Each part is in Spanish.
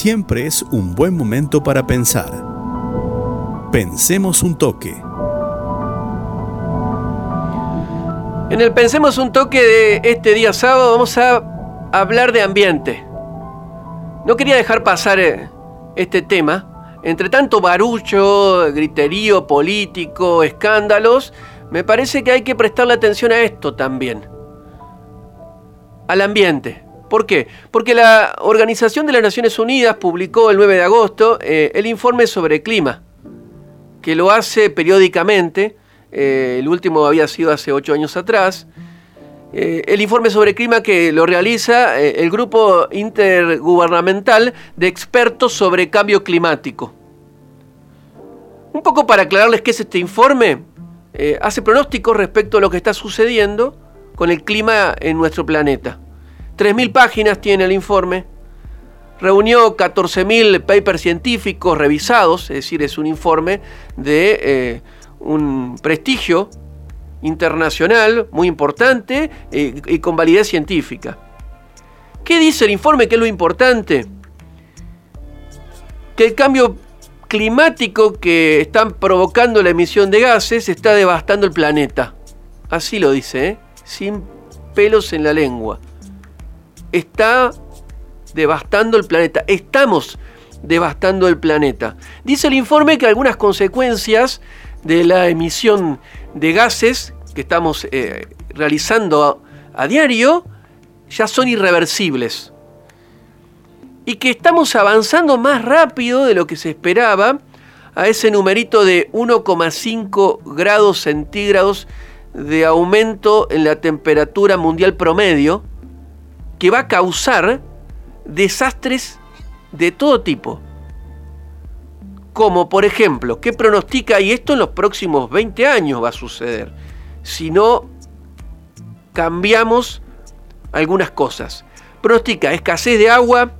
siempre es un buen momento para pensar. Pensemos un toque. En el Pensemos un toque de este día sábado vamos a hablar de ambiente. No quería dejar pasar eh, este tema. Entre tanto barullo, griterío político, escándalos, me parece que hay que prestarle atención a esto también. Al ambiente. ¿Por qué? Porque la Organización de las Naciones Unidas publicó el 9 de agosto eh, el informe sobre clima, que lo hace periódicamente, eh, el último había sido hace ocho años atrás, eh, el informe sobre clima que lo realiza el Grupo Intergubernamental de Expertos sobre Cambio Climático. Un poco para aclararles qué es este informe, hace pronósticos respecto a lo que está sucediendo con el clima en nuestro planeta. 3.000 páginas tiene el informe. Reunió 14.000 papers científicos revisados, es decir, es un informe de eh, un prestigio internacional muy importante eh, y con validez científica. ¿Qué dice el informe? ¿Qué es lo importante? Que el cambio climático que están provocando la emisión de gases está devastando el planeta. Así lo dice, ¿eh? sin pelos en la lengua está devastando el planeta. Estamos devastando el planeta. Dice el informe que algunas consecuencias de la emisión de gases que estamos eh, realizando a, a diario ya son irreversibles. Y que estamos avanzando más rápido de lo que se esperaba a ese numerito de 1,5 grados centígrados de aumento en la temperatura mundial promedio que va a causar desastres de todo tipo. Como por ejemplo, ¿qué pronostica? Y esto en los próximos 20 años va a suceder. Si no cambiamos algunas cosas. Pronostica escasez de agua,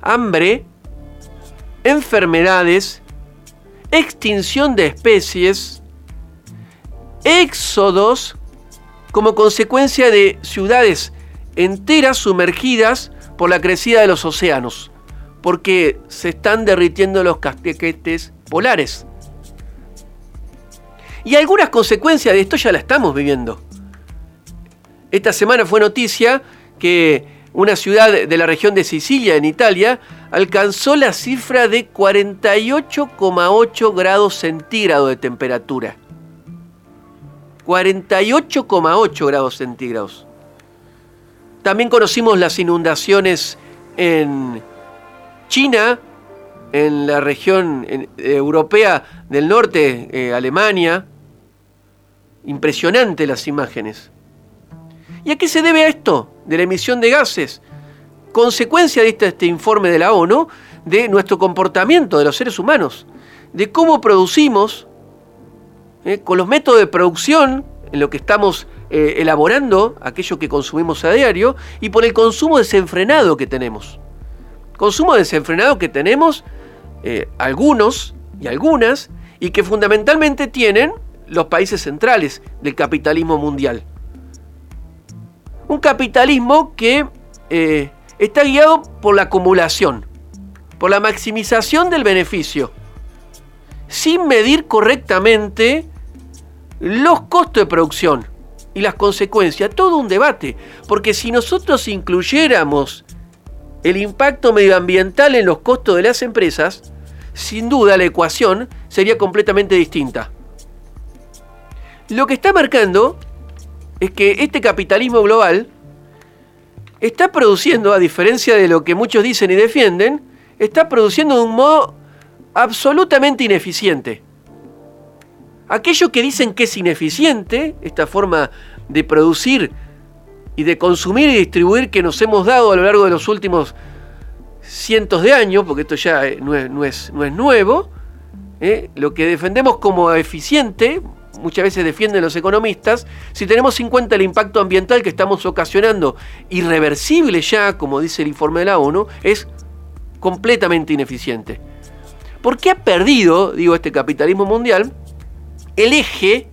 hambre, enfermedades, extinción de especies, éxodos como consecuencia de ciudades enteras sumergidas por la crecida de los océanos, porque se están derritiendo los casquetes polares. Y algunas consecuencias de esto ya la estamos viviendo. Esta semana fue noticia que una ciudad de la región de Sicilia, en Italia, alcanzó la cifra de 48,8 grados centígrados de temperatura. 48,8 grados centígrados. También conocimos las inundaciones en China, en la región europea del norte, eh, Alemania. Impresionante las imágenes. ¿Y a qué se debe esto? De la emisión de gases. Consecuencia de este, este informe de la ONU de nuestro comportamiento de los seres humanos, de cómo producimos, eh, con los métodos de producción en lo que estamos eh, elaborando aquello que consumimos a diario y por el consumo desenfrenado que tenemos. Consumo desenfrenado que tenemos eh, algunos y algunas y que fundamentalmente tienen los países centrales del capitalismo mundial. Un capitalismo que eh, está guiado por la acumulación, por la maximización del beneficio, sin medir correctamente los costos de producción y las consecuencias, todo un debate, porque si nosotros incluyéramos el impacto medioambiental en los costos de las empresas, sin duda la ecuación sería completamente distinta. Lo que está marcando es que este capitalismo global está produciendo, a diferencia de lo que muchos dicen y defienden, está produciendo de un modo absolutamente ineficiente. Aquello que dicen que es ineficiente, esta forma de producir y de consumir y distribuir que nos hemos dado a lo largo de los últimos cientos de años, porque esto ya eh, no es, no es, nuevo, ¿eh? lo que defendemos como eficiente, muchas veces defienden los economistas, si tenemos en cuenta el impacto ambiental que estamos ocasionando, irreversible ya, como dice el informe de la ONU, es completamente ineficiente. ¿Por qué ha perdido, digo, este capitalismo mundial? El eje,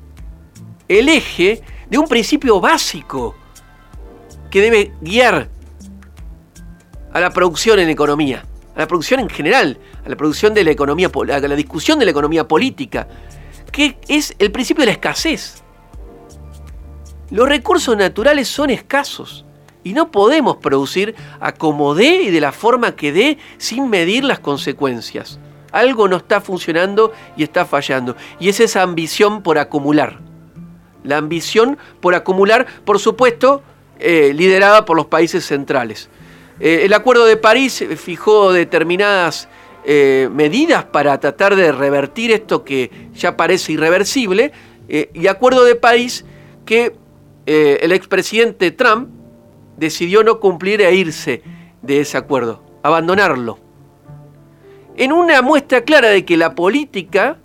el eje de un principio básico que debe guiar a la producción en economía, a la producción en general, a la producción de la economía, a la discusión de la economía política, que es el principio de la escasez. Los recursos naturales son escasos y no podemos producir a como dé y de la forma que dé sin medir las consecuencias. Algo no está funcionando y está fallando. Y es esa ambición por acumular. La ambición por acumular, por supuesto, eh, liderada por los países centrales. Eh, el Acuerdo de París fijó determinadas eh, medidas para tratar de revertir esto que ya parece irreversible, y Acuerdo de París que el expresidente Trump decidió no cumplir e irse de ese acuerdo, abandonarlo. En una muestra clara de que la política,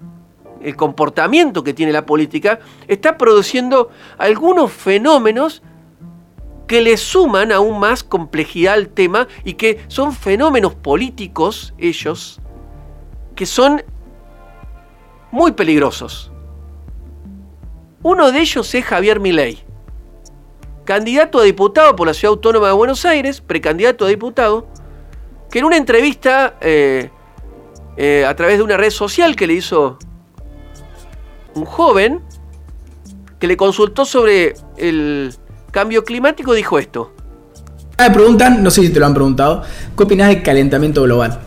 el comportamiento que tiene la política, está produciendo algunos fenómenos que le suman aún más complejidad al tema y que son fenómenos políticos, ellos, que son muy peligrosos. Uno de ellos es Javier Milei, candidato a diputado por la Ciudad Autónoma de Buenos Aires, precandidato a diputado, que en una entrevista eh, eh, a través de una red social que le hizo un joven, que le consultó sobre el cambio climático dijo esto. Me preguntan, no sé si te lo han preguntado, ¿qué opinas del calentamiento global?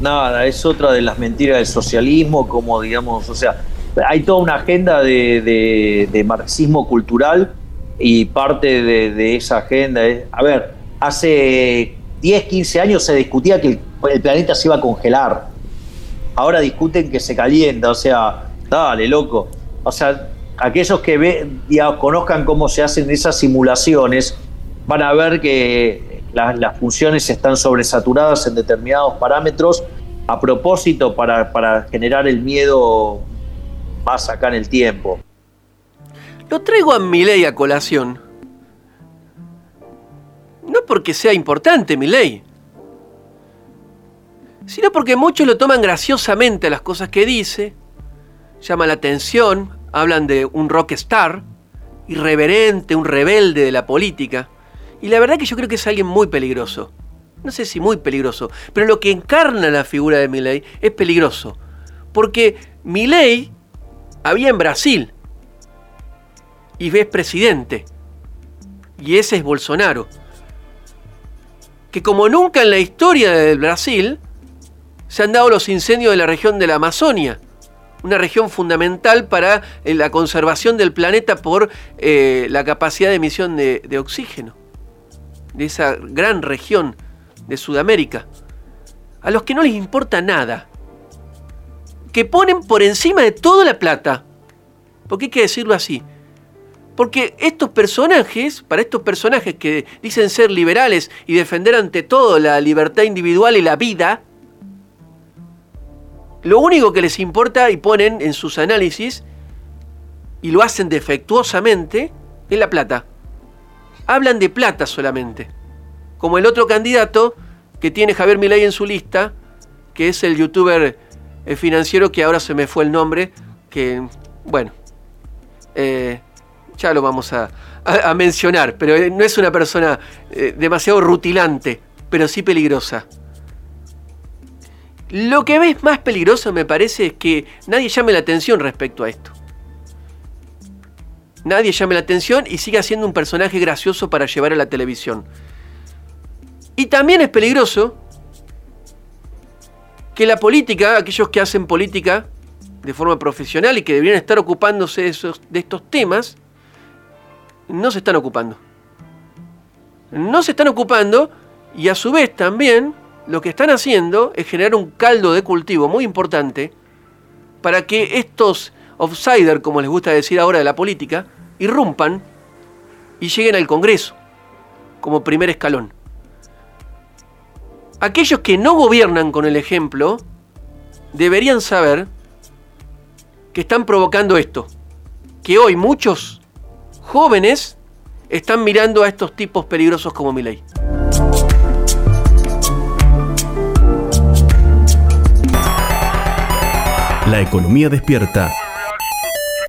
Nada, es otra de las mentiras del socialismo, como digamos, o sea, hay toda una agenda de, marxismo cultural y parte de, esa agenda es, a ver, hace 10, 15 años se discutía que el planeta se iba a congelar. Ahora discuten que se calienta, o sea, dale, loco. O sea, aquellos que ve, conozcan cómo se hacen esas simulaciones van a ver que las funciones están sobresaturadas en determinados parámetros a propósito para, generar el miedo más acá en el tiempo. Lo traigo a mi ley a colación. No porque sea importante mi ley, sino porque muchos lo toman graciosamente las cosas que dice, llama la atención, hablan de un rockstar, irreverente, un rebelde de la política. Y la verdad que yo creo que es alguien muy peligroso. No sé si muy peligroso, pero lo que encarna la figura de Milley es peligroso. Porque Milley había en Brasil y es presidente. Y ese es Bolsonaro. Que como nunca en la historia del Brasil se han dado los incendios de la región de la Amazonia una región fundamental para eh, la conservación del planeta por eh, la capacidad de emisión de, oxígeno, de esa gran región de Sudamérica, a los que no les importa nada, que ponen por encima de toda la plata, porque hay que decirlo así, porque estos personajes, para estos personajes que dicen ser liberales y defender ante todo la libertad individual y la vida, lo único que les importa y ponen en sus análisis, y lo hacen defectuosamente, es la plata. Hablan de plata solamente. Como el otro candidato que tiene Javier Milei en su lista, que es el youtuber eh, financiero que ahora se me fue el nombre, que, bueno, eh, ya lo vamos a, mencionar, pero eh, no es una persona demasiado rutilante, pero sí peligrosa. Lo que ves más peligroso me parece es que nadie llame la atención respecto a esto. Nadie llame la atención y siga siendo un personaje gracioso para llevar a la televisión. Y también es peligroso que la política, aquellos que hacen política de forma profesional y que deberían estar ocupándose de, esos, de estos temas, no se están ocupando. No se están ocupando y a su vez también lo que están haciendo es generar un caldo de cultivo muy importante para que estos outsiders, como les gusta decir ahora de la política, irrumpan y lleguen al Congreso como primer escalón. Aquellos que no gobiernan con el ejemplo deberían saber que están provocando esto, que hoy muchos jóvenes están mirando a estos tipos peligrosos como Milei. La economía despierta